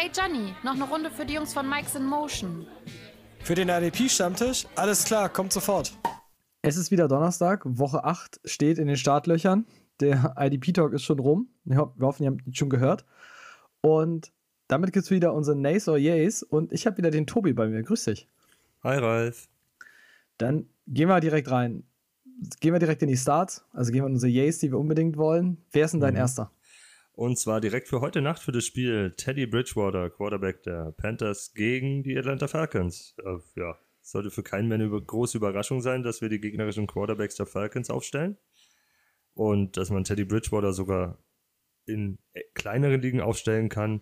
Hey Johnny, noch eine Runde für die Jungs von Mike's in Motion. Für den RDP-Stammtisch? Alles klar, kommt sofort. Es ist wieder Donnerstag, Woche 8 steht in den Startlöchern. Der IDP-Talk ist schon rum. Wir hoffen, ihr habt ihn schon gehört. Und damit gibt es wieder unsere Nays or Yays. Und ich habe wieder den Tobi bei mir. Grüß dich. Hi, Ralf. Dann gehen wir direkt rein. Gehen wir direkt in die Starts. Also gehen wir in unsere Yays, die wir unbedingt wollen. Wer ist denn dein mhm. erster? Und zwar direkt für heute Nacht für das Spiel Teddy Bridgewater, Quarterback der Panthers, gegen die Atlanta Falcons. Äh, ja, sollte für keinen mehr eine große Überraschung sein, dass wir die gegnerischen Quarterbacks der Falcons aufstellen. Und dass man Teddy Bridgewater sogar in äh, kleineren Ligen aufstellen kann,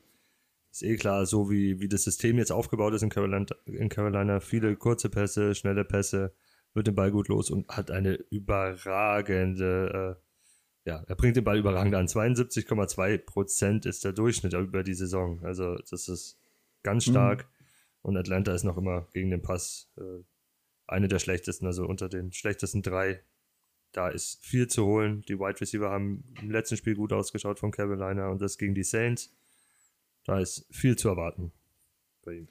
ist eh klar, so wie, wie das System jetzt aufgebaut ist in Carolina, in Carolina. Viele kurze Pässe, schnelle Pässe, wird den Ball gut los und hat eine überragende äh, ja, er bringt den Ball überragend an. 72,2 Prozent ist der Durchschnitt über die Saison. Also das ist ganz mhm. stark. Mhm. Und Atlanta ist noch immer gegen den Pass äh, eine der schlechtesten, also unter den schlechtesten drei. Da ist viel zu holen. Die Wide Receiver haben im letzten Spiel gut ausgeschaut von Carolina und das gegen die Saints. Da ist viel zu erwarten bei ihm.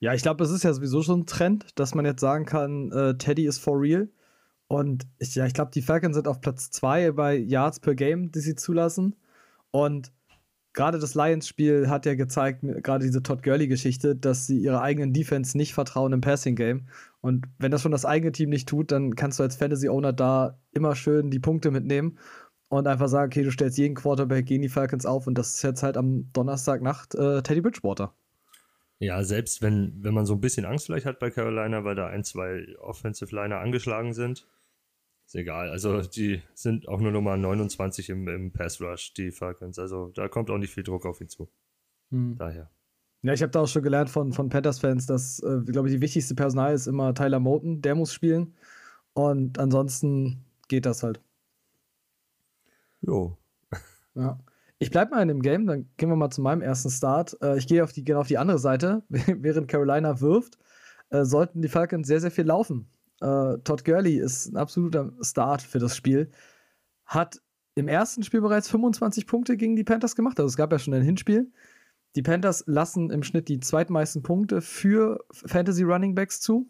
Ja, ich glaube, das ist ja sowieso schon ein Trend, dass man jetzt sagen kann, äh, Teddy ist for real. Und ich, ja, ich glaube, die Falcons sind auf Platz 2 bei Yards per Game, die sie zulassen. Und gerade das Lions-Spiel hat ja gezeigt, gerade diese Todd Gurley-Geschichte, dass sie ihrer eigenen Defense nicht vertrauen im Passing-Game. Und wenn das schon das eigene Team nicht tut, dann kannst du als Fantasy-Owner da immer schön die Punkte mitnehmen und einfach sagen, okay, du stellst jeden Quarterback gegen die Falcons auf und das ist jetzt halt am Donnerstagnacht äh, Teddy Bridgewater. Ja, selbst wenn, wenn man so ein bisschen Angst vielleicht hat bei Carolina, weil da ein, zwei Offensive Liner angeschlagen sind, ist egal. Also die sind auch nur Nummer 29 im, im Pass Rush, die Falcons. Also da kommt auch nicht viel Druck auf ihn zu. Hm. Daher. Ja, ich habe da auch schon gelernt von, von Panthers-Fans, dass, äh, glaube ich, die wichtigste Personal ist immer Tyler Moten. Der muss spielen. Und ansonsten geht das halt. Jo. Ja. Ich bleibe mal in dem Game, dann gehen wir mal zu meinem ersten Start. Äh, ich gehe auf die, genau auf die andere Seite. Während Carolina wirft, äh, sollten die Falcons sehr, sehr viel laufen. Äh, Todd Gurley ist ein absoluter Start für das Spiel. Hat im ersten Spiel bereits 25 Punkte gegen die Panthers gemacht. Also es gab ja schon ein Hinspiel. Die Panthers lassen im Schnitt die zweitmeisten Punkte für Fantasy Running Backs zu.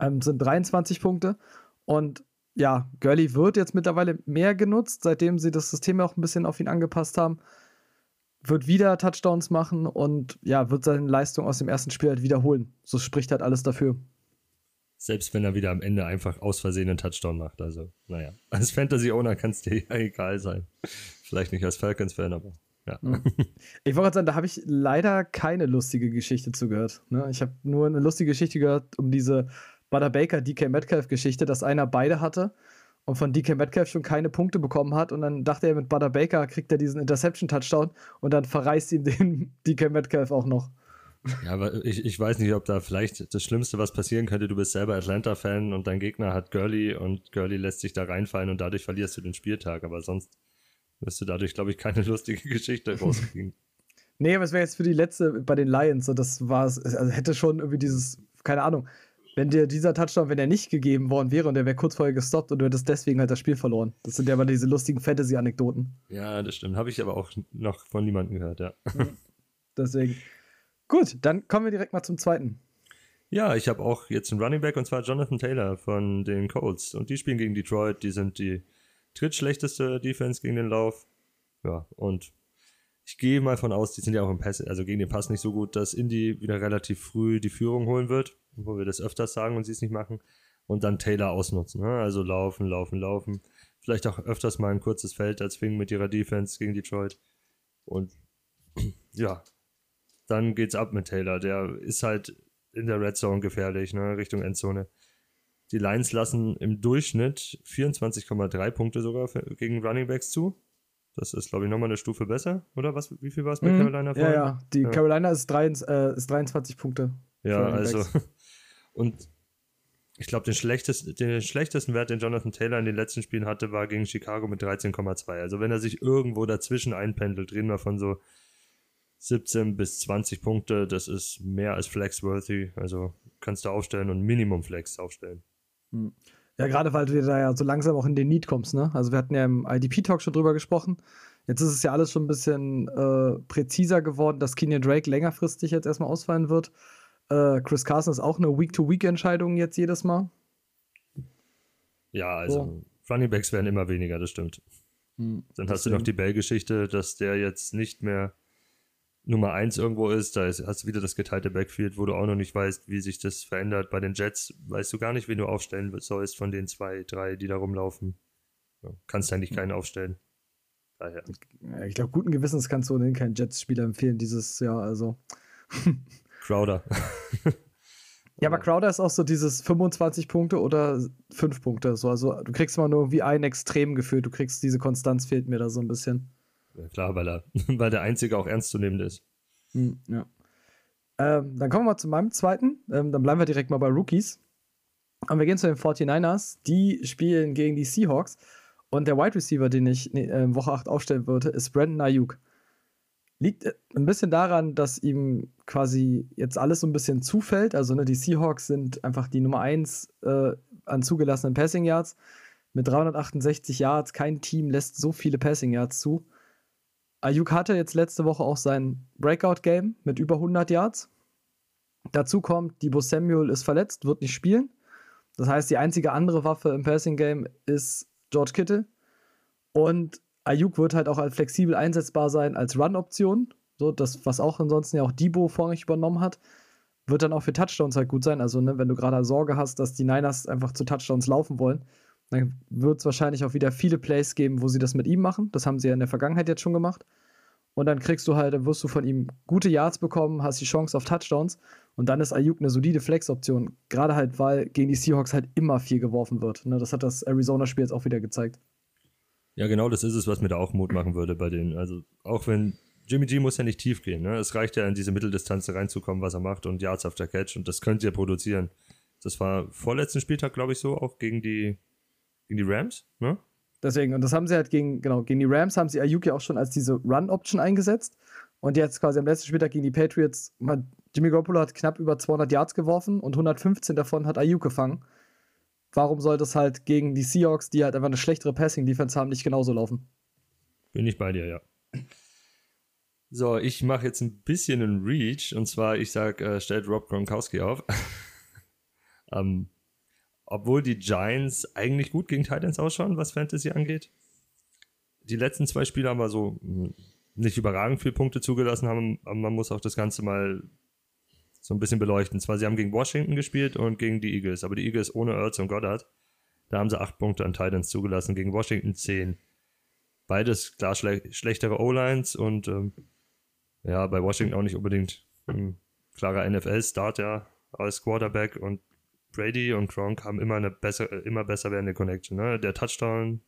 Ähm, sind 23 Punkte. Und ja, Gurley wird jetzt mittlerweile mehr genutzt, seitdem sie das System auch ein bisschen auf ihn angepasst haben. Wird wieder Touchdowns machen und ja, wird seine Leistung aus dem ersten Spiel halt wiederholen. So spricht halt alles dafür. Selbst wenn er wieder am Ende einfach aus Versehen einen Touchdown macht. Also, naja. Als Fantasy-Owner kann es dir ja egal sein. Vielleicht nicht als Falcons-Fan, aber ja. Ich wollte gerade sagen, da habe ich leider keine lustige Geschichte zugehört. Ne? Ich habe nur eine lustige Geschichte gehört um diese Butter Baker DK Metcalf Geschichte, dass einer beide hatte und von DK Metcalf schon keine Punkte bekommen hat und dann dachte er mit Butter Baker kriegt er diesen Interception Touchdown und dann verreißt ihm den DK Metcalf auch noch. Ja, aber ich, ich weiß nicht, ob da vielleicht das Schlimmste, was passieren könnte, du bist selber Atlanta-Fan und dein Gegner hat Gurley und Gurley lässt sich da reinfallen und dadurch verlierst du den Spieltag, aber sonst wirst du dadurch, glaube ich, keine lustige Geschichte rauskriegen. nee, aber es wäre jetzt für die letzte bei den Lions, so das war es, also hätte schon irgendwie dieses, keine Ahnung, wenn dir dieser Touchdown, wenn er nicht gegeben worden wäre und der wäre kurz vorher gestoppt und du hättest deswegen halt das Spiel verloren. Das sind ja aber diese lustigen Fantasy-Anekdoten. Ja, das stimmt. Habe ich aber auch noch von niemandem gehört, ja. Deswegen. Gut, dann kommen wir direkt mal zum zweiten. Ja, ich habe auch jetzt einen Running Back und zwar Jonathan Taylor von den Colts. Und die spielen gegen Detroit. Die sind die drittschlechteste Defense gegen den Lauf. Ja, und ich gehe mal von aus, die sind ja auch im Pass, also gegen den Pass nicht so gut, dass Indy wieder relativ früh die Führung holen wird, wo wir das öfters sagen und sie es nicht machen. Und dann Taylor ausnutzen. Ne? Also laufen, laufen, laufen. Vielleicht auch öfters mal ein kurzes Feld als Fing mit ihrer Defense gegen Detroit. Und ja, dann geht's ab mit Taylor. Der ist halt in der Red Zone gefährlich, ne, Richtung Endzone. Die Lions lassen im Durchschnitt 24,3 Punkte sogar für, gegen Running Backs zu. Das ist, glaube ich, nochmal eine Stufe besser, oder? Was, wie viel war es bei mhm. Carolina vorhin? Ja, ja, die ja. Carolina ist, drei, äh, ist 23 Punkte. Ja, also. Und ich glaube, den schlechtesten, den schlechtesten Wert, den Jonathan Taylor in den letzten Spielen hatte, war gegen Chicago mit 13,2. Also wenn er sich irgendwo dazwischen einpendelt, reden wir von so 17 bis 20 Punkte, das ist mehr als flexworthy. Also kannst du aufstellen und Minimum Flex aufstellen. Hm. Ja, gerade weil du da ja so langsam auch in den Need kommst, ne? Also wir hatten ja im IDP-Talk schon drüber gesprochen. Jetzt ist es ja alles schon ein bisschen äh, präziser geworden, dass Kenyon Drake längerfristig jetzt erstmal ausfallen wird. Äh, Chris Carson ist auch eine Week-to-Week-Entscheidung jetzt jedes Mal. Ja, also so. Running Backs werden immer weniger, das stimmt. Hm, Dann hast du noch die Bell-Geschichte, dass der jetzt nicht mehr Nummer 1 irgendwo ist. Da ist, hast du wieder das geteilte Backfield, wo du auch noch nicht weißt, wie sich das verändert. Bei den Jets weißt du gar nicht, wen du aufstellen sollst von den zwei, drei, die da rumlaufen. Ja, kannst eigentlich keinen aufstellen. Daher. Ich glaube, guten Gewissens kannst du ohnehin keinen Jets-Spieler empfehlen dieses Jahr. Also. Crowder. ja, aber Crowder ist auch so dieses 25 Punkte oder 5 Punkte. So. Also du kriegst mal nur wie ein extrem Gefühl. Du kriegst diese Konstanz fehlt mir da so ein bisschen. Ja, klar, weil er, weil der Einzige auch ernstzunehmend ist. Hm, ja. Ähm, dann kommen wir mal zu meinem zweiten. Ähm, dann bleiben wir direkt mal bei Rookies. Und wir gehen zu den 49ers. Die spielen gegen die Seahawks. Und der Wide Receiver, den ich in äh, Woche 8 aufstellen würde, ist Brandon Ayuk. Liegt äh, ein bisschen daran, dass ihm quasi jetzt alles so ein bisschen zufällt. Also ne, die Seahawks sind einfach die Nummer 1 äh, an zugelassenen Passing Yards. Mit 368 Yards, kein Team lässt so viele Passing Yards zu. Ayuk hatte jetzt letzte Woche auch sein Breakout-Game mit über 100 Yards. Dazu kommt, Debo Samuel ist verletzt, wird nicht spielen. Das heißt, die einzige andere Waffe im Passing-Game ist George Kittle. Und Ayuk wird halt auch als flexibel einsetzbar sein als Run-Option. So, das, was auch ansonsten ja auch Debo vorrangig übernommen hat, wird dann auch für Touchdowns halt gut sein. Also, ne, wenn du gerade Sorge hast, dass die Niners einfach zu Touchdowns laufen wollen, dann wird es wahrscheinlich auch wieder viele Plays geben, wo sie das mit ihm machen. Das haben sie ja in der Vergangenheit jetzt schon gemacht. Und dann kriegst du halt, dann wirst du von ihm gute Yards bekommen, hast die Chance auf Touchdowns. Und dann ist Ayuk eine solide Flex-Option. Gerade halt, weil gegen die Seahawks halt immer viel geworfen wird. Ne, das hat das Arizona-Spiel jetzt auch wieder gezeigt. Ja, genau das ist es, was mir da auch Mut machen würde bei denen. Also, auch wenn Jimmy G muss ja nicht tief gehen. Ne? Es reicht ja, in diese Mitteldistanz reinzukommen, was er macht und Yards after Catch. Und das könnt ihr produzieren. Das war vorletzten Spieltag, glaube ich, so, auch gegen die gegen die Rams, ne? Deswegen, und das haben sie halt gegen, genau, gegen die Rams haben sie Ayuk ja auch schon als diese Run-Option eingesetzt. Und jetzt quasi am letzten Spieltag gegen die Patriots, Jimmy Garoppolo hat knapp über 200 Yards geworfen und 115 davon hat Ayuk gefangen. Warum soll das halt gegen die Seahawks, die halt einfach eine schlechtere Passing-Defense haben, nicht genauso laufen? Bin ich bei dir, ja. So, ich mache jetzt ein bisschen einen Reach und zwar, ich sage, äh, stellt Rob Gronkowski auf. ähm, obwohl die Giants eigentlich gut gegen Titans ausschauen, was Fantasy angeht. Die letzten zwei Spiele haben wir so hm, nicht überragend viele Punkte zugelassen, haben, man muss auch das Ganze mal so ein bisschen beleuchten. Zwar, sie haben gegen Washington gespielt und gegen die Eagles, aber die Eagles ohne Ertz und Goddard, da haben sie acht Punkte an Titans zugelassen, gegen Washington zehn. Beides klar schle schlechtere O-Lines und ähm, ja, bei Washington auch nicht unbedingt ein klarer NFL-Start ja als Quarterback und Brady und Gronk haben immer eine besser, immer besser werdende Connection. Ne? Der Touchdown,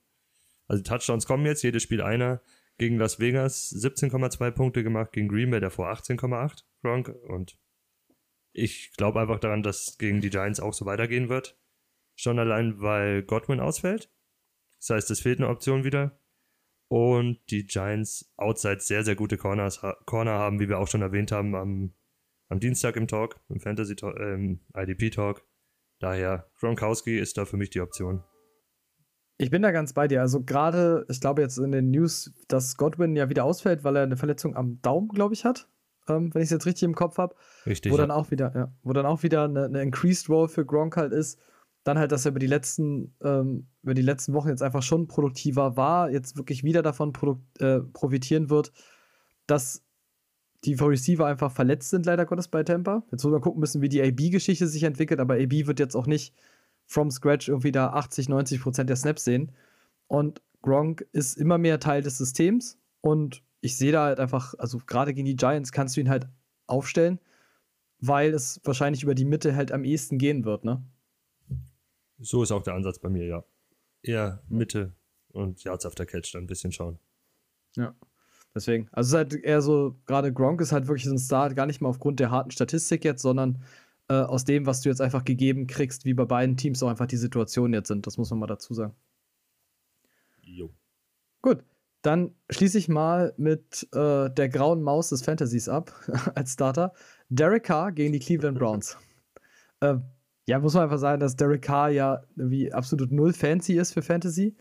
also Touchdowns kommen jetzt, jedes Spiel einer. Gegen Las Vegas 17,2 Punkte gemacht, gegen Green Bay davor 18,8 Gronk. Und ich glaube einfach daran, dass gegen die Giants auch so weitergehen wird. Schon allein, weil Godwin ausfällt. Das heißt, es fehlt eine Option wieder. Und die Giants outside sehr, sehr gute Corners, Corner haben, wie wir auch schon erwähnt haben, am, am Dienstag im Talk, im Fantasy Talk, äh, im IDP Talk. Daher, Gronkowski ist da für mich die Option. Ich bin da ganz bei dir. Also gerade, ich glaube jetzt in den News, dass Godwin ja wieder ausfällt, weil er eine Verletzung am Daumen, glaube ich, hat. Ähm, wenn ich es jetzt richtig im Kopf habe. Richtig. Wo dann auch wieder, ja, wo dann auch wieder eine, eine Increased Role für Gronk halt ist. Dann halt, dass er über die letzten, ähm, über die letzten Wochen jetzt einfach schon produktiver war, jetzt wirklich wieder davon äh, profitieren wird, dass die Receiver einfach verletzt sind, leider Gottes, bei Tampa. Jetzt muss man gucken müssen, wie die AB-Geschichte sich entwickelt, aber AB wird jetzt auch nicht from scratch irgendwie da 80, 90 Prozent der Snaps sehen. Und Gronk ist immer mehr Teil des Systems und ich sehe da halt einfach, also gerade gegen die Giants kannst du ihn halt aufstellen, weil es wahrscheinlich über die Mitte halt am ehesten gehen wird, ne? So ist auch der Ansatz bei mir, ja. Eher Mitte und Yards after Catch dann ein bisschen schauen. Ja. Deswegen, also es ist halt eher so, gerade Gronk ist halt wirklich so ein Start, gar nicht mal aufgrund der harten Statistik jetzt, sondern äh, aus dem, was du jetzt einfach gegeben kriegst, wie bei beiden Teams auch einfach die Situationen jetzt sind. Das muss man mal dazu sagen. Jo. Gut, dann schließe ich mal mit äh, der grauen Maus des Fantasies ab als Starter. Derek Carr gegen die Cleveland Browns. äh, ja, muss man einfach sagen, dass Derek Carr ja wie absolut null fancy ist für Fantasy.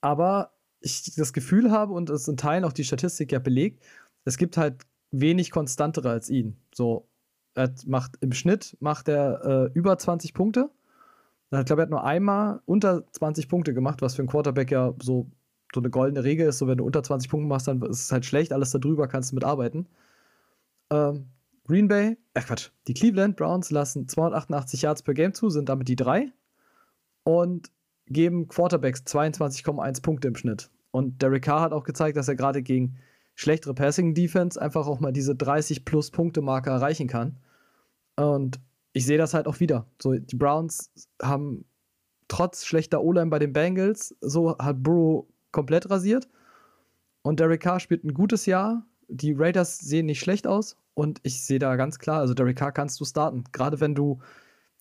Aber ich das Gefühl habe und es in Teilen auch die Statistik ja belegt, es gibt halt wenig konstantere als ihn. So, er macht im Schnitt macht er äh, über 20 Punkte. Ich glaube, er hat nur einmal unter 20 Punkte gemacht, was für einen Quarterback ja so, so eine goldene Regel ist. So, wenn du unter 20 Punkte machst, dann ist es halt schlecht. Alles darüber kannst du mitarbeiten. Ähm, Green Bay, äh Quatsch, die Cleveland Browns lassen 288 Yards per Game zu, sind damit die drei und geben Quarterbacks 22,1 Punkte im Schnitt. Und Derek Carr hat auch gezeigt, dass er gerade gegen schlechtere Passing Defense einfach auch mal diese 30 plus Punkte Marke erreichen kann. Und ich sehe das halt auch wieder. So, die Browns haben trotz schlechter O-Line bei den Bengals, so hat Burrow komplett rasiert. Und Derek Carr spielt ein gutes Jahr. Die Raiders sehen nicht schlecht aus. Und ich sehe da ganz klar, also Derek Carr kannst du starten. Gerade wenn du,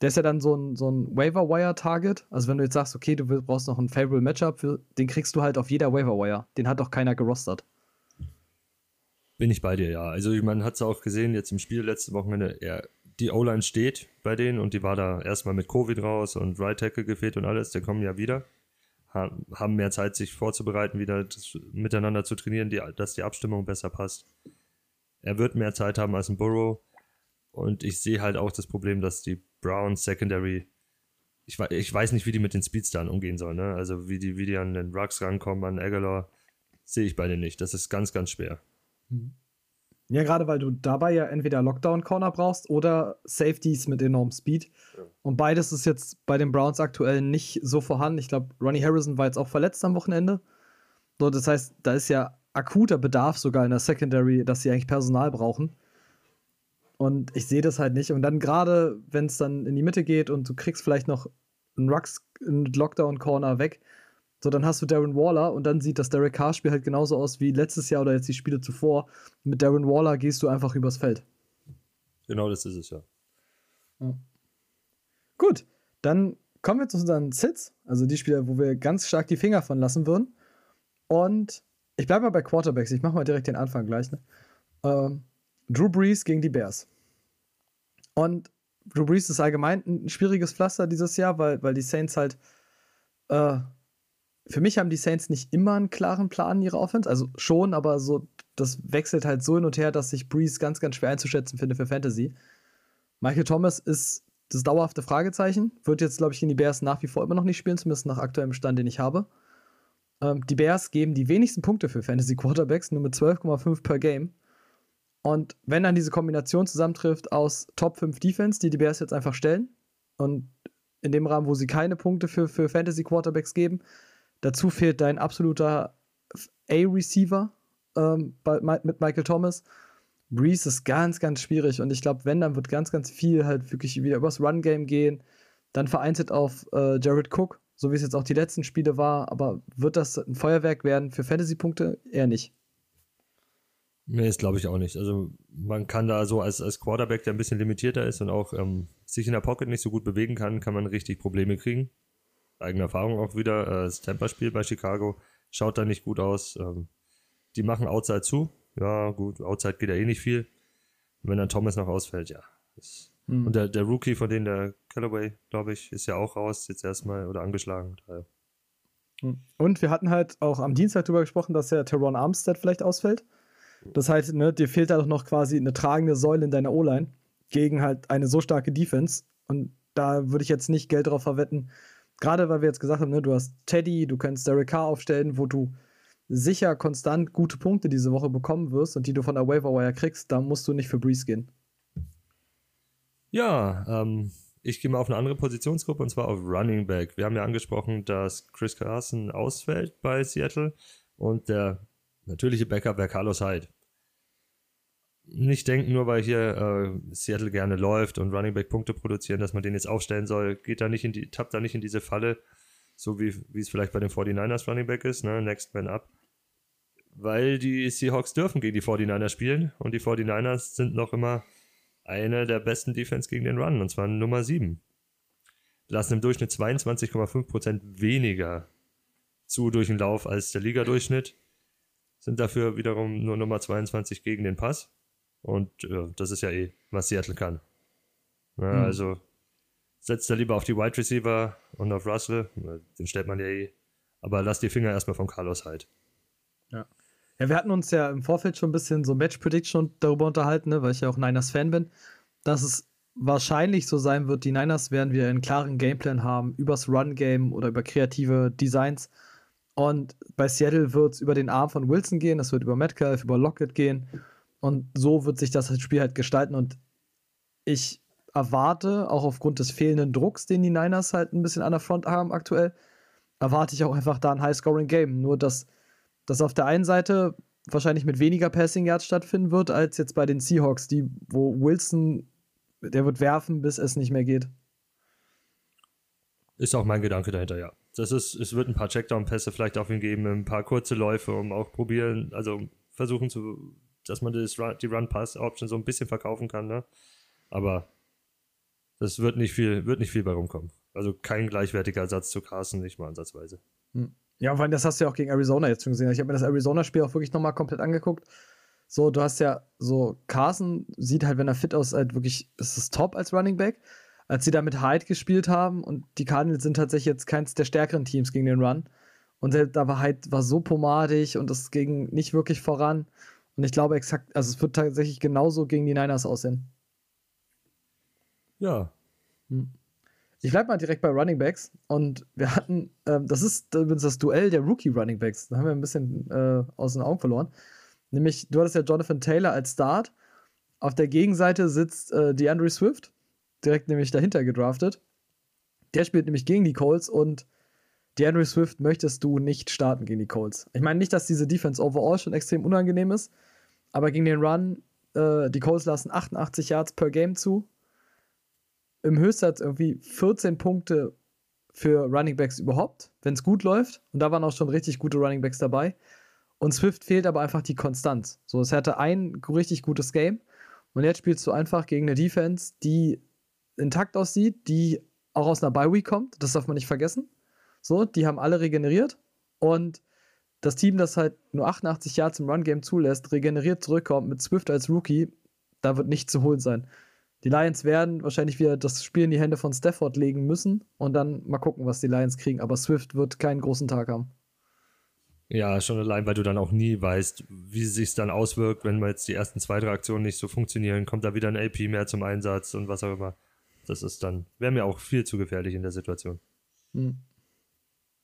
der ist ja dann so ein, so ein Waiver-Wire-Target. Also wenn du jetzt sagst, okay, du brauchst noch ein Favorable Matchup, für, den kriegst du halt auf jeder Waiver-Wire. Den hat doch keiner gerostert. Bin ich bei dir, ja. Also man hat es auch gesehen jetzt im Spiel letzte Wochenende, er, die O-Line steht bei denen und die war da erstmal mit Covid raus und Right Tackle gefehlt und alles, die kommen ja wieder. Haben mehr Zeit, sich vorzubereiten, wieder miteinander zu trainieren, die, dass die Abstimmung besser passt. Er wird mehr Zeit haben als ein Burrow. Und ich sehe halt auch das Problem, dass die Browns Secondary, ich, ich weiß nicht, wie die mit den Speedstern umgehen sollen. Ne? Also wie die, wie die an den Rucks rankommen, an Aguilar, sehe ich beide nicht. Das ist ganz, ganz schwer. Mhm. Ja, gerade weil du dabei ja entweder Lockdown-Corner brauchst oder Safeties mit enormem Speed. Ja. Und beides ist jetzt bei den Browns aktuell nicht so vorhanden. Ich glaube, Ronnie Harrison war jetzt auch verletzt am Wochenende. So, das heißt, da ist ja akuter Bedarf sogar in der Secondary, dass sie eigentlich Personal brauchen. Und ich sehe das halt nicht. Und dann gerade, wenn es dann in die Mitte geht und du kriegst vielleicht noch einen Rux, einen Lockdown-Corner weg, so dann hast du Darren Waller und dann sieht das Derek Carr-Spiel halt genauso aus wie letztes Jahr oder jetzt die Spiele zuvor. Mit Darren Waller gehst du einfach übers Feld. Genau das ist es ja. ja. Gut, dann kommen wir zu unseren Sits, also die Spieler, wo wir ganz stark die Finger von lassen würden. Und ich bleibe mal bei Quarterbacks. Ich mache mal direkt den Anfang gleich. Ne? Ähm, Drew Brees gegen die Bears. Und Drew Brees ist allgemein ein schwieriges Pflaster dieses Jahr, weil, weil die Saints halt. Äh, für mich haben die Saints nicht immer einen klaren Plan in ihrer Offense. Also schon, aber so, das wechselt halt so hin und her, dass ich Brees ganz, ganz schwer einzuschätzen finde für Fantasy. Michael Thomas ist das dauerhafte Fragezeichen. Wird jetzt, glaube ich, in die Bears nach wie vor immer noch nicht spielen, zumindest nach aktuellem Stand, den ich habe. Ähm, die Bears geben die wenigsten Punkte für Fantasy Quarterbacks, nur mit 12,5 per Game. Und wenn dann diese Kombination zusammentrifft aus Top 5 Defense, die die Bears jetzt einfach stellen, und in dem Rahmen, wo sie keine Punkte für, für Fantasy Quarterbacks geben, dazu fehlt dein absoluter A-Receiver ähm, mit Michael Thomas. Breeze ist ganz, ganz schwierig und ich glaube, wenn, dann wird ganz, ganz viel halt wirklich wieder übers Run-Game gehen, dann vereinzelt auf äh, Jared Cook, so wie es jetzt auch die letzten Spiele war. Aber wird das ein Feuerwerk werden für Fantasy-Punkte? Eher nicht. Nee, das glaube ich auch nicht. Also man kann da so als, als Quarterback, der ein bisschen limitierter ist und auch ähm, sich in der Pocket nicht so gut bewegen kann, kann man richtig Probleme kriegen. Eigene Erfahrung auch wieder. Äh, das Tampa-Spiel bei Chicago schaut da nicht gut aus. Ähm, die machen Outside zu. Ja, gut, Outside geht ja eh nicht viel. Und wenn dann Thomas noch ausfällt, ja. Mhm. Und der, der Rookie von denen, der Callaway, glaube ich, ist ja auch raus, jetzt erstmal oder angeschlagen. Hm. Und wir hatten halt auch am Dienstag darüber gesprochen, dass der Teron Armstead vielleicht ausfällt. Das heißt, ne, dir fehlt da doch noch quasi eine tragende Säule in deiner O-Line gegen halt eine so starke Defense. Und da würde ich jetzt nicht Geld drauf verwetten. Gerade weil wir jetzt gesagt haben, ne, du hast Teddy, du kannst Derek Carr aufstellen, wo du sicher konstant gute Punkte diese Woche bekommen wirst und die du von der Waiver Wire kriegst, da musst du nicht für Breeze gehen. Ja, ähm, ich gehe mal auf eine andere Positionsgruppe und zwar auf Running Back. Wir haben ja angesprochen, dass Chris Carson ausfällt bei Seattle und der natürliche Backup wäre Carlos Hyde. Nicht denken, nur weil hier äh, Seattle gerne läuft und Running Back Punkte produzieren, dass man den jetzt aufstellen soll. Geht da nicht in die, tappt da nicht in diese Falle, so wie, wie es vielleicht bei den 49ers Running Back ist, ne? Next Man Up. Weil die Seahawks dürfen gegen die 49ers spielen und die 49ers sind noch immer eine der besten Defense gegen den Run, und zwar Nummer 7. Lassen im Durchschnitt 22,5% weniger zu durch den Lauf als der Ligadurchschnitt. Sind dafür wiederum nur Nummer 22 gegen den Pass. Und äh, das ist ja eh, was Seattle kann. Ja, mhm. Also setzt er lieber auf die Wide Receiver und auf Russell. Den stellt man ja eh Aber lass die Finger erstmal von Carlos halt. Ja. Ja, wir hatten uns ja im Vorfeld schon ein bisschen so Match Prediction darüber unterhalten, ne, weil ich ja auch Niners-Fan bin, dass es wahrscheinlich so sein wird, die Niners werden wir einen klaren Gameplan haben übers Run-Game oder über kreative Designs. Und bei Seattle wird es über den Arm von Wilson gehen, das wird über Metcalf, über Lockett gehen. Und so wird sich das Spiel halt gestalten. Und ich erwarte, auch aufgrund des fehlenden Drucks, den die Niners halt ein bisschen an der Front haben aktuell, erwarte ich auch einfach da ein High-Scoring-Game. Nur, dass das auf der einen Seite wahrscheinlich mit weniger Passing Yards stattfinden wird, als jetzt bei den Seahawks, die, wo Wilson, der wird werfen, bis es nicht mehr geht. Ist auch mein Gedanke dahinter, ja. Das ist, es wird ein paar Checkdown-Pässe vielleicht auf ihn geben, ein paar kurze Läufe, um auch probieren, also versuchen zu, dass man das, die Run-Pass-Option so ein bisschen verkaufen kann, ne? Aber das wird nicht viel, wird nicht viel bei rumkommen. Also kein gleichwertiger Ersatz zu Carson, nicht mal ansatzweise. Hm. Ja, weil das hast du ja auch gegen Arizona jetzt schon gesehen. Ich habe mir das Arizona-Spiel auch wirklich nochmal komplett angeguckt. So, du hast ja so, Carson sieht halt, wenn er fit aus, halt wirklich, ist es top als Running Back. Als sie da mit Hyde gespielt haben und die Cardinals sind tatsächlich jetzt keins der stärkeren Teams gegen den Run. Und da war Hyde war so pomadig und das ging nicht wirklich voran. Und ich glaube exakt, also es wird tatsächlich genauso gegen die Niners aussehen. Ja. Hm. Ich bleibe mal direkt bei Running Backs und wir hatten, ähm, das ist übrigens das Duell der Rookie Running Backs. Da haben wir ein bisschen äh, aus den Augen verloren. Nämlich, du hattest ja Jonathan Taylor als Start. Auf der Gegenseite sitzt äh, DeAndre Swift, direkt nämlich dahinter gedraftet. Der spielt nämlich gegen die Colts und DeAndre Swift möchtest du nicht starten gegen die Colts. Ich meine nicht, dass diese Defense overall schon extrem unangenehm ist, aber gegen den Run, äh, die Colts lassen 88 Yards per Game zu im Höchstsatz irgendwie 14 Punkte für Running Backs überhaupt, wenn es gut läuft. Und da waren auch schon richtig gute Running Backs dabei. Und Swift fehlt aber einfach die Konstanz. So, es hatte ein richtig gutes Game. Und jetzt spielst du einfach gegen eine Defense, die intakt aussieht, die auch aus einer Bye Week kommt. Das darf man nicht vergessen. So, die haben alle regeneriert. Und das Team, das halt nur 88 Yards im Run-Game zulässt, regeneriert zurückkommt mit Swift als Rookie, da wird nichts zu holen sein. Die Lions werden wahrscheinlich wieder das Spiel in die Hände von Stafford legen müssen und dann mal gucken, was die Lions kriegen. Aber Swift wird keinen großen Tag haben. Ja, schon allein, weil du dann auch nie weißt, wie es sich dann auswirkt, wenn mal jetzt die ersten zwei, drei Aktionen nicht so funktionieren. Kommt da wieder ein AP mehr zum Einsatz und was auch immer. Das ist dann, wäre mir auch viel zu gefährlich in der Situation. Hm.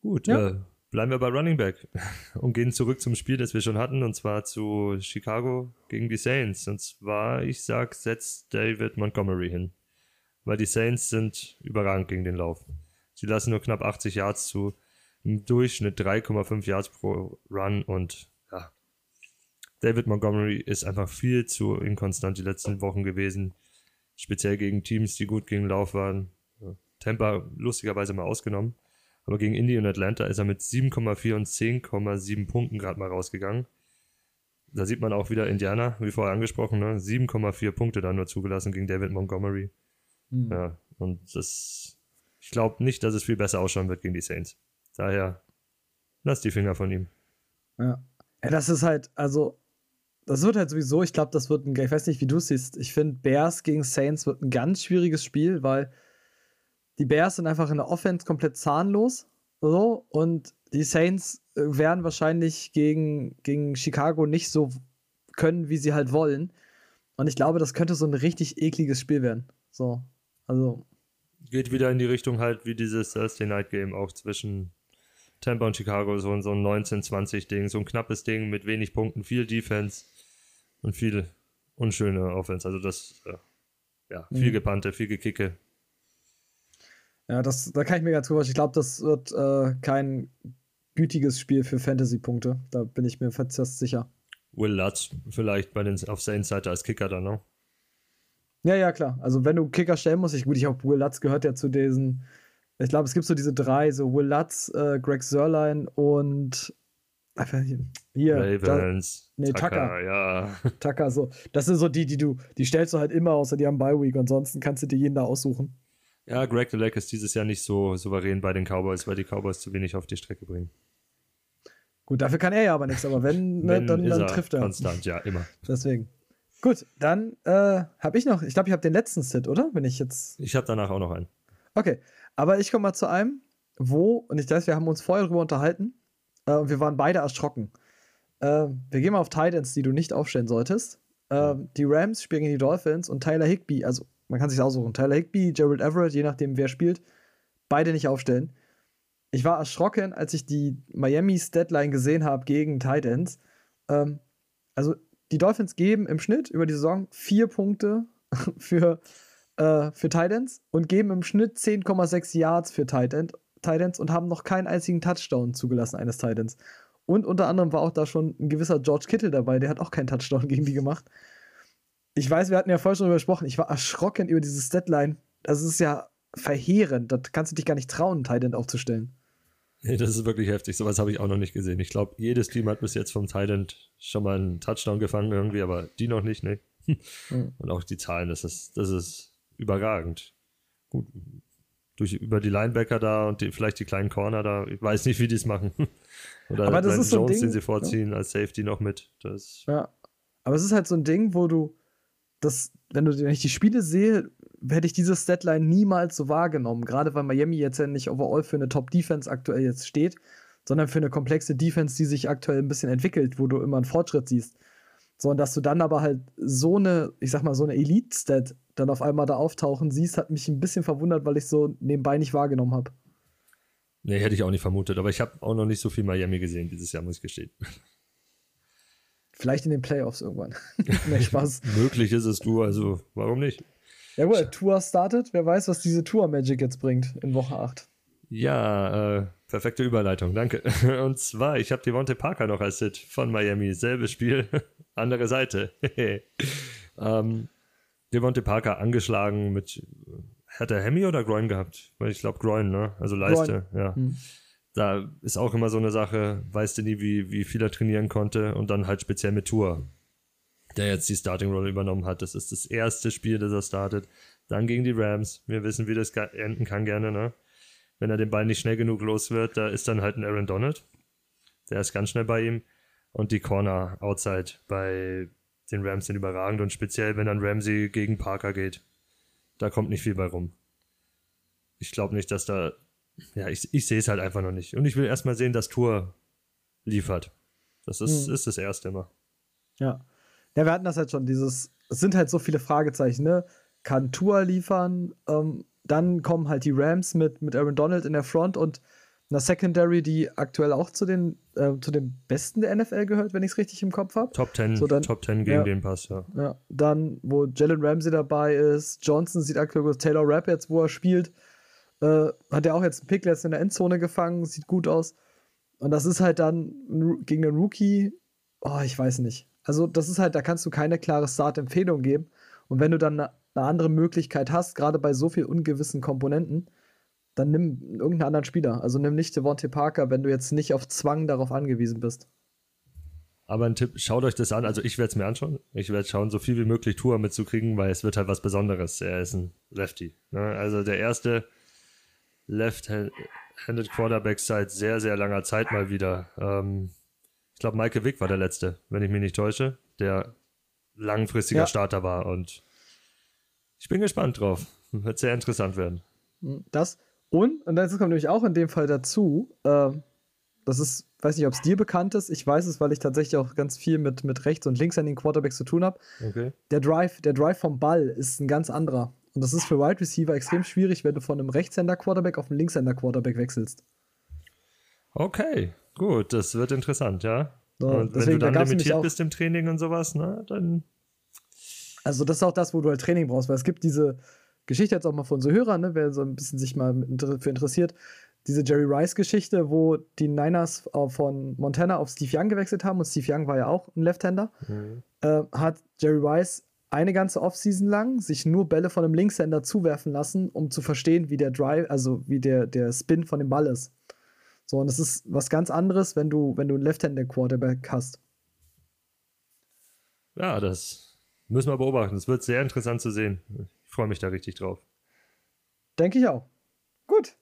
Gut, ja. äh, Bleiben wir bei Running Back und gehen zurück zum Spiel, das wir schon hatten, und zwar zu Chicago gegen die Saints. Und zwar, ich sag, setzt David Montgomery hin. Weil die Saints sind überragend gegen den Lauf. Sie lassen nur knapp 80 Yards zu, im Durchschnitt 3,5 Yards pro Run und ja. David Montgomery ist einfach viel zu inkonstant die letzten Wochen gewesen. Speziell gegen Teams, die gut gegen Lauf waren. Tampa lustigerweise mal ausgenommen. Aber gegen Indy und Atlanta ist er mit 7,4 und 10,7 Punkten gerade mal rausgegangen. Da sieht man auch wieder Indiana, wie vorher angesprochen, ne? 7,4 Punkte da nur zugelassen gegen David Montgomery. Mhm. Ja, und das, ich glaube nicht, dass es viel besser ausschauen wird gegen die Saints. Daher, lass die Finger von ihm. Ja. ja das ist halt, also, das wird halt sowieso, ich glaube, das wird ein, ich weiß nicht, wie du siehst, ich finde, Bears gegen Saints wird ein ganz schwieriges Spiel, weil die Bears sind einfach in der Offense komplett zahnlos. So, und die Saints äh, werden wahrscheinlich gegen, gegen Chicago nicht so können, wie sie halt wollen. Und ich glaube, das könnte so ein richtig ekliges Spiel werden. So, also. Geht wieder in die Richtung halt wie dieses Thursday Night Game auch zwischen Tampa und Chicago, so, so ein 19-20-Ding, so ein knappes Ding mit wenig Punkten, viel Defense und viel unschöne Offense. Also das, äh, ja, viel mhm. Gepannte, viel Gekicke. Ja, das, da kann ich mir ganz gut Ich glaube, das wird äh, kein gütiges Spiel für Fantasy-Punkte. Da bin ich mir fast sicher. Will Lutz vielleicht bei den, auf Saints Seite als Kicker dann, ne? Ja, ja, klar. Also, wenn du Kicker stellen musst, ich, gut, ich habe Will Lutz gehört ja zu diesen. Ich glaube, es gibt so diese drei: so Will Lutz, äh, Greg Sörlein und. Hier. Ravens. Da, nee, Tucker, Tucker. Ja. Tucker, so. Das sind so die, die du. Die stellst du halt immer, außer die haben Bye Week. Ansonsten kannst du dir jeden da aussuchen. Ja, Greg the Lake ist dieses Jahr nicht so souverän bei den Cowboys, weil die Cowboys zu wenig auf die Strecke bringen. Gut, dafür kann er ja aber nichts, aber wenn, ne, wenn dann, dann er trifft er. Konstant, ja, immer. Deswegen. Gut, dann äh, habe ich noch, ich glaube, ich habe den letzten Sit, oder? Wenn ich jetzt. Ich habe danach auch noch einen. Okay, aber ich komme mal zu einem, wo, und ich weiß, wir haben uns vorher darüber unterhalten, äh, und wir waren beide erschrocken. Äh, wir gehen mal auf Titans, die du nicht aufstellen solltest. Äh, die Rams spielen gegen die Dolphins und Tyler Higby, also man kann sich aussuchen, Tyler Higby, Gerald Everett, je nachdem wer spielt, beide nicht aufstellen. Ich war erschrocken, als ich die Miami's Deadline gesehen habe gegen Titans. Ähm, also die Dolphins geben im Schnitt über die Saison vier Punkte für, äh, für Titans und geben im Schnitt 10,6 Yards für Titan, Titans und haben noch keinen einzigen Touchdown zugelassen eines Titans. Und unter anderem war auch da schon ein gewisser George Kittle dabei, der hat auch keinen Touchdown gegen die gemacht. Ich weiß, wir hatten ja vorher schon darüber gesprochen, ich war erschrocken über dieses Deadline. Das ist ja verheerend. Das kannst du dich gar nicht trauen, einen Titan aufzustellen. Nee, das ist wirklich heftig. Sowas habe ich auch noch nicht gesehen. Ich glaube, jedes Team hat bis jetzt vom Titan schon mal einen Touchdown gefangen irgendwie, aber die noch nicht, ne? Und auch die Zahlen, das ist, das ist überragend. Gut, durch, über die Linebacker da und die, vielleicht die kleinen Corner da. Ich weiß nicht, wie die es machen. Oder aber das ist so Jones, Ding, den sie vorziehen, ja. als Safety noch mit. Das ja. Aber es ist halt so ein Ding, wo du das, wenn du wenn ich die Spiele sehe, hätte ich dieses Deadline niemals so wahrgenommen. Gerade weil Miami jetzt ja nicht overall für eine Top-Defense aktuell jetzt steht, sondern für eine komplexe Defense, die sich aktuell ein bisschen entwickelt, wo du immer einen Fortschritt siehst. So, und dass du dann aber halt so eine, ich sag mal, so eine Elite-Stat dann auf einmal da auftauchen siehst, hat mich ein bisschen verwundert, weil ich so nebenbei nicht wahrgenommen habe. Nee, hätte ich auch nicht vermutet, aber ich habe auch noch nicht so viel Miami gesehen dieses Jahr, muss ich gestehen. Vielleicht in den Playoffs irgendwann. nee, Spaß. Möglich ist es du, also warum nicht? Ja gut, Tour startet. Wer weiß, was diese Tour Magic jetzt bringt in Woche 8. Ja, äh, perfekte Überleitung, danke. Und zwar, ich habe Devonte Parker noch als Sit von Miami. Selbes Spiel, andere Seite. ähm, Devonte Parker angeschlagen mit, hat er Hemi oder Groin gehabt? Ich glaube Groin, ne? Also Leiste, Groin. ja. Hm. Da ist auch immer so eine Sache, weißt du nie, wie, wie viel er trainieren konnte und dann halt speziell mit Tour, der jetzt die Starting Rolle übernommen hat. Das ist das erste Spiel, das er startet. Dann gegen die Rams. Wir wissen, wie das enden kann gerne, ne? Wenn er den Ball nicht schnell genug los wird, da ist dann halt ein Aaron Donald. Der ist ganz schnell bei ihm. Und die Corner outside bei den Rams sind überragend und speziell, wenn dann Ramsey gegen Parker geht, da kommt nicht viel bei rum. Ich glaube nicht, dass da, ja, ich, ich sehe es halt einfach noch nicht. Und ich will erstmal sehen, dass Tour liefert. Das ist, hm. ist das Erste immer. Ja. Ja, wir hatten das halt schon, dieses, es sind halt so viele Fragezeichen, ne? Kann Tour liefern? Ähm, dann kommen halt die Rams mit, mit Aaron Donald in der Front und einer Secondary, die aktuell auch zu den, äh, zu den Besten der NFL gehört, wenn ich es richtig im Kopf habe. Top 10, so dann, Top 10 gegen ja, den Pass, ja. ja. Dann, wo Jalen Ramsey dabei ist, Johnson sieht aktuell gut, Taylor Rapp jetzt, wo er spielt, äh, hat er auch jetzt einen Pick jetzt in der Endzone gefangen, sieht gut aus. Und das ist halt dann gegen den Rookie, oh, ich weiß nicht. Also, das ist halt, da kannst du keine klare Start-Empfehlung geben. Und wenn du dann eine, eine andere Möglichkeit hast, gerade bei so viel ungewissen Komponenten, dann nimm irgendeinen anderen Spieler. Also nimm nicht Devontae Parker, wenn du jetzt nicht auf Zwang darauf angewiesen bist. Aber ein Tipp, schaut euch das an. Also ich werde es mir anschauen. Ich werde schauen, so viel wie möglich Tour mitzukriegen, weil es wird halt was Besonderes. Er ist ein Lefty. Ne? Also der erste Left-Handed Quarterback seit sehr, sehr langer Zeit mal wieder. Ähm, ich glaube, Michael Wick war der letzte, wenn ich mich nicht täusche, der langfristiger ja. Starter war. Und ich bin gespannt drauf. Wird sehr interessant werden. Das und, und das kommt nämlich auch in dem Fall dazu, äh, das ist, weiß nicht, ob es dir bekannt ist, ich weiß es, weil ich tatsächlich auch ganz viel mit, mit rechts und links an den Quarterbacks zu tun habe. Okay. Der Drive, der Drive vom Ball ist ein ganz anderer. Und das ist für Wide Receiver extrem schwierig, wenn du von einem Rechtshänder-Quarterback auf einen Linkshänder-Quarterback wechselst. Okay, gut, das wird interessant, ja. So, und deswegen, wenn du dann limitiert bist im Training und sowas, ne, dann. Also, das ist auch das, wo du halt Training brauchst, weil es gibt diese, Geschichte jetzt auch mal von so Hörern, ne, wer so ein bisschen sich mal für interessiert. Diese Jerry Rice-Geschichte, wo die Niners von Montana auf Steve Young gewechselt haben und Steve Young war ja auch ein Left-Hander, mhm. äh, hat Jerry Rice eine ganze Offseason lang sich nur Bälle von einem Linkshänder zuwerfen lassen, um zu verstehen, wie der Drive, also wie der, der Spin von dem Ball ist. So, und es ist was ganz anderes, wenn du, wenn du einen Left-Hander-Quarterback hast. Ja, das müssen wir beobachten. Es wird sehr interessant zu sehen freue mich da richtig drauf. Denke ich auch. Gut.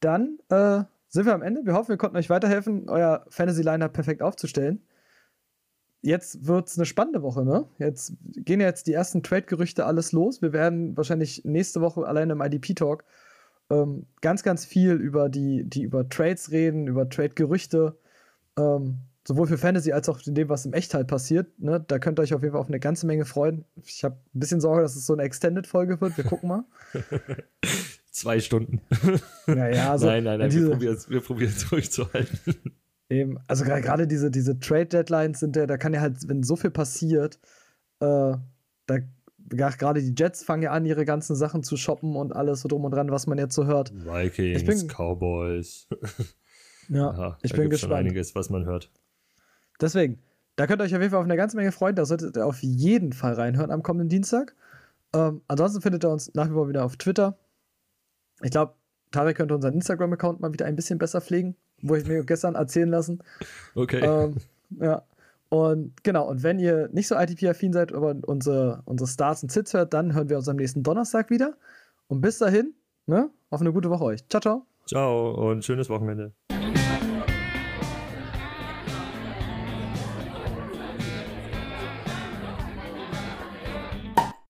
Dann äh, sind wir am Ende. Wir hoffen, wir konnten euch weiterhelfen, euer Fantasy-Liner perfekt aufzustellen. Jetzt wird es eine spannende Woche, ne? Jetzt gehen jetzt die ersten Trade-Gerüchte alles los. Wir werden wahrscheinlich nächste Woche alleine im IDP-Talk ähm, ganz, ganz viel über die, die über Trades reden, über Trade-Gerüchte, ähm, sowohl für Fantasy als auch in dem, was im Echtheit passiert. Ne? Da könnt ihr euch auf jeden Fall auf eine ganze Menge freuen. Ich habe ein bisschen Sorge, dass es so eine Extended-Folge wird. Wir gucken mal. Zwei Stunden. Naja, also, nein, nein, nein, diese, wir probieren es durchzuhalten. Eben, also gerade diese, diese Trade-Deadlines sind ja, da kann ja halt, wenn so viel passiert, äh, da gerade die Jets fangen ja an, ihre ganzen Sachen zu shoppen und alles so drum und dran, was man jetzt so hört. Vikings, bin, Cowboys. ja, ja, ich bin gespannt. Schon einiges, was man hört. Deswegen, da könnt ihr euch auf jeden Fall auf eine ganze Menge freuen. Da solltet ihr auf jeden Fall reinhören am kommenden Dienstag. Ähm, ansonsten findet ihr uns nach wie vor wieder auf Twitter. Ich glaube, Tarek könnte unseren Instagram-Account mal wieder ein bisschen besser pflegen, wo ich mir gestern erzählen lassen. Okay. Ähm, ja. Und genau, und wenn ihr nicht so ITP-affin seid, aber unsere, unsere Stars und Sits hört, dann hören wir uns am nächsten Donnerstag wieder. Und bis dahin, ne, auf eine gute Woche euch. Ciao, ciao. Ciao und schönes Wochenende.